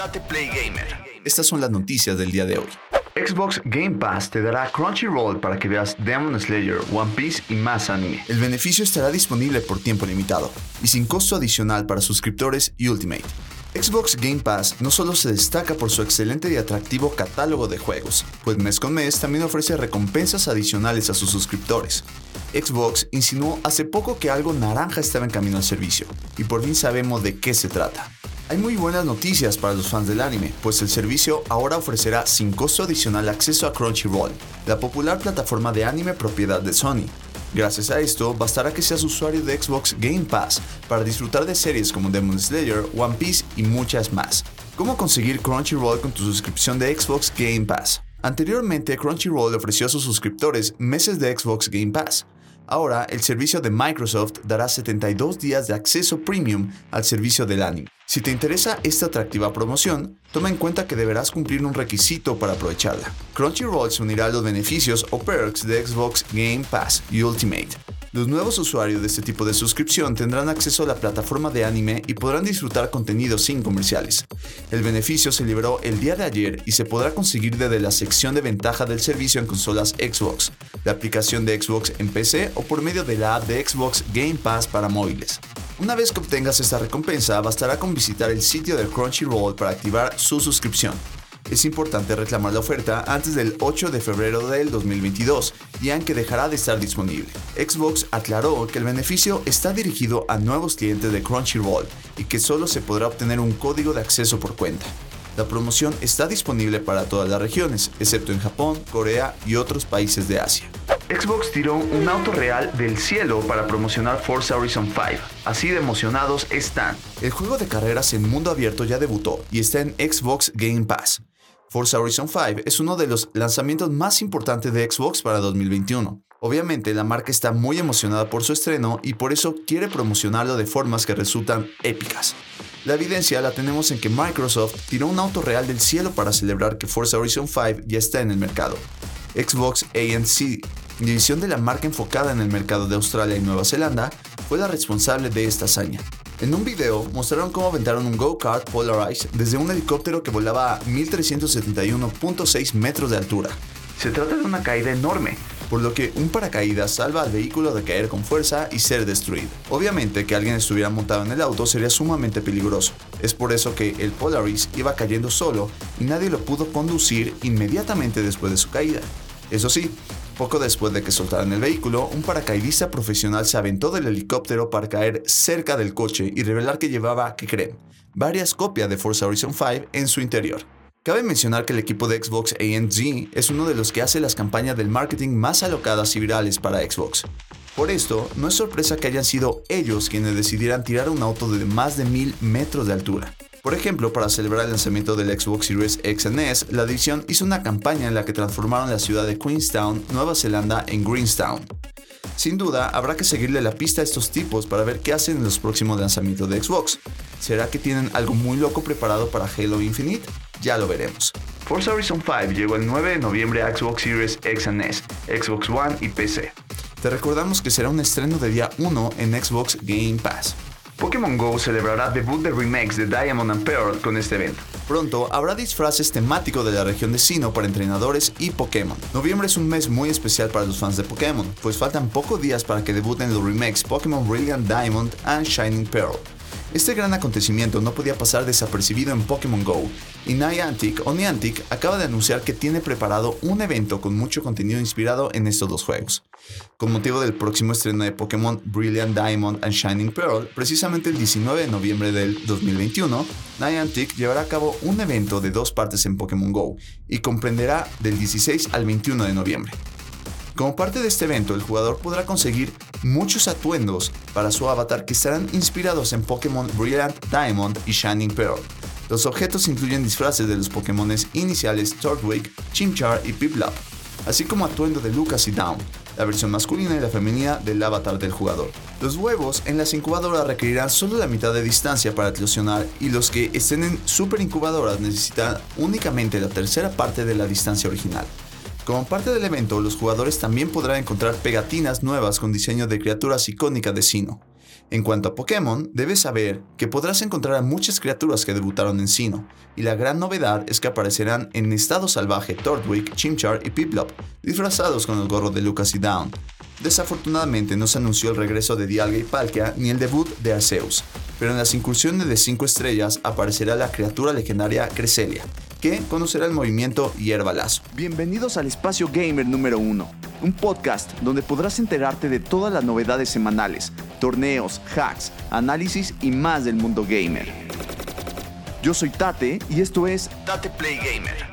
Date Play Gamer. Estas son las noticias del día de hoy. Xbox Game Pass te dará Crunchyroll para que veas Demon Slayer, One Piece y más anime. El beneficio estará disponible por tiempo limitado y sin costo adicional para suscriptores y Ultimate. Xbox Game Pass no solo se destaca por su excelente y atractivo catálogo de juegos, pues mes con mes también ofrece recompensas adicionales a sus suscriptores. Xbox insinuó hace poco que algo naranja estaba en camino al servicio, y por fin sabemos de qué se trata. Hay muy buenas noticias para los fans del anime, pues el servicio ahora ofrecerá sin costo adicional acceso a Crunchyroll, la popular plataforma de anime propiedad de Sony. Gracias a esto, bastará que seas usuario de Xbox Game Pass para disfrutar de series como Demon Slayer, One Piece y muchas más. ¿Cómo conseguir Crunchyroll con tu suscripción de Xbox Game Pass? Anteriormente, Crunchyroll ofreció a sus suscriptores meses de Xbox Game Pass, Ahora, el servicio de Microsoft dará 72 días de acceso premium al servicio del anime. Si te interesa esta atractiva promoción, toma en cuenta que deberás cumplir un requisito para aprovecharla. Crunchyroll se unirá a los beneficios o perks de Xbox Game Pass y Ultimate. Los nuevos usuarios de este tipo de suscripción tendrán acceso a la plataforma de anime y podrán disfrutar contenido sin comerciales. El beneficio se liberó el día de ayer y se podrá conseguir desde la sección de ventaja del servicio en consolas Xbox, la aplicación de Xbox en PC o por medio de la app de Xbox Game Pass para móviles. Una vez que obtengas esta recompensa, bastará con visitar el sitio de Crunchyroll para activar su suscripción es importante reclamar la oferta antes del 8 de febrero del 2022, día en que dejará de estar disponible. Xbox aclaró que el beneficio está dirigido a nuevos clientes de Crunchyroll y que solo se podrá obtener un código de acceso por cuenta. La promoción está disponible para todas las regiones, excepto en Japón, Corea y otros países de Asia. Xbox tiró un auto real del cielo para promocionar Forza Horizon 5. Así de emocionados están. El juego de carreras en mundo abierto ya debutó y está en Xbox Game Pass. Forza Horizon 5 es uno de los lanzamientos más importantes de Xbox para 2021. Obviamente la marca está muy emocionada por su estreno y por eso quiere promocionarlo de formas que resultan épicas. La evidencia la tenemos en que Microsoft tiró un auto real del cielo para celebrar que Forza Horizon 5 ya está en el mercado. Xbox ANC, división de la marca enfocada en el mercado de Australia y Nueva Zelanda, fue la responsable de esta hazaña. En un video mostraron cómo aventaron un go-kart Polarized desde un helicóptero que volaba a 1371.6 metros de altura. Se trata de una caída enorme, por lo que un paracaídas salva al vehículo de caer con fuerza y ser destruido. Obviamente que alguien estuviera montado en el auto sería sumamente peligroso. Es por eso que el Polaris iba cayendo solo y nadie lo pudo conducir inmediatamente después de su caída. Eso sí, poco después de que soltaran el vehículo, un paracaidista profesional se aventó del helicóptero para caer cerca del coche y revelar que llevaba, ¿qué creen? Varias copias de Forza Horizon 5 en su interior. Cabe mencionar que el equipo de Xbox ANG es uno de los que hace las campañas del marketing más alocadas y virales para Xbox. Por esto, no es sorpresa que hayan sido ellos quienes decidieran tirar un auto de más de mil metros de altura. Por ejemplo, para celebrar el lanzamiento del Xbox Series X and S, la división hizo una campaña en la que transformaron la ciudad de Queenstown, Nueva Zelanda, en Greenstown. Sin duda, habrá que seguirle la pista a estos tipos para ver qué hacen en los próximos lanzamientos de Xbox. ¿Será que tienen algo muy loco preparado para Halo Infinite? Ya lo veremos. Forza Horizon 5 llegó el 9 de noviembre a Xbox Series X and S, Xbox One y PC. Te recordamos que será un estreno de día 1 en Xbox Game Pass. Pokémon Go celebrará debut de remakes de Diamond and Pearl con este evento. Pronto habrá disfraces temáticos de la región de Sino para entrenadores y Pokémon. Noviembre es un mes muy especial para los fans de Pokémon, pues faltan pocos días para que debuten los remakes Pokémon Brilliant Diamond and Shining Pearl. Este gran acontecimiento no podía pasar desapercibido en Pokémon Go, y Niantic o Niantic acaba de anunciar que tiene preparado un evento con mucho contenido inspirado en estos dos juegos. Con motivo del próximo estreno de Pokémon Brilliant Diamond and Shining Pearl, precisamente el 19 de noviembre del 2021, Niantic llevará a cabo un evento de dos partes en Pokémon Go y comprenderá del 16 al 21 de noviembre. Como parte de este evento, el jugador podrá conseguir muchos atuendos para su avatar que estarán inspirados en Pokémon Brilliant Diamond y Shining Pearl. Los objetos incluyen disfraces de los Pokémon iniciales Turtwig, Chimchar y Piplup, así como atuendo de Lucas y Down, la versión masculina y la femenina del avatar del jugador. Los huevos en las incubadoras requerirán solo la mitad de distancia para eclosionar y los que estén en super incubadoras necesitan únicamente la tercera parte de la distancia original. Como parte del evento, los jugadores también podrán encontrar pegatinas nuevas con diseño de criaturas icónicas de Sino. En cuanto a Pokémon, debes saber que podrás encontrar a muchas criaturas que debutaron en Sinnoh, y la gran novedad es que aparecerán en estado salvaje Tortwig, Chimchar y Piplup, disfrazados con el gorro de Lucas y Down. Desafortunadamente no se anunció el regreso de Dialga y Palkia ni el debut de Arceus, pero en las incursiones de 5 estrellas aparecerá la criatura legendaria Cresselia, que conocerá el movimiento Hierba Lazo. Bienvenidos al Espacio Gamer número 1, un podcast donde podrás enterarte de todas las novedades semanales, torneos, hacks, análisis y más del mundo gamer. Yo soy Tate y esto es Tate Play Gamer.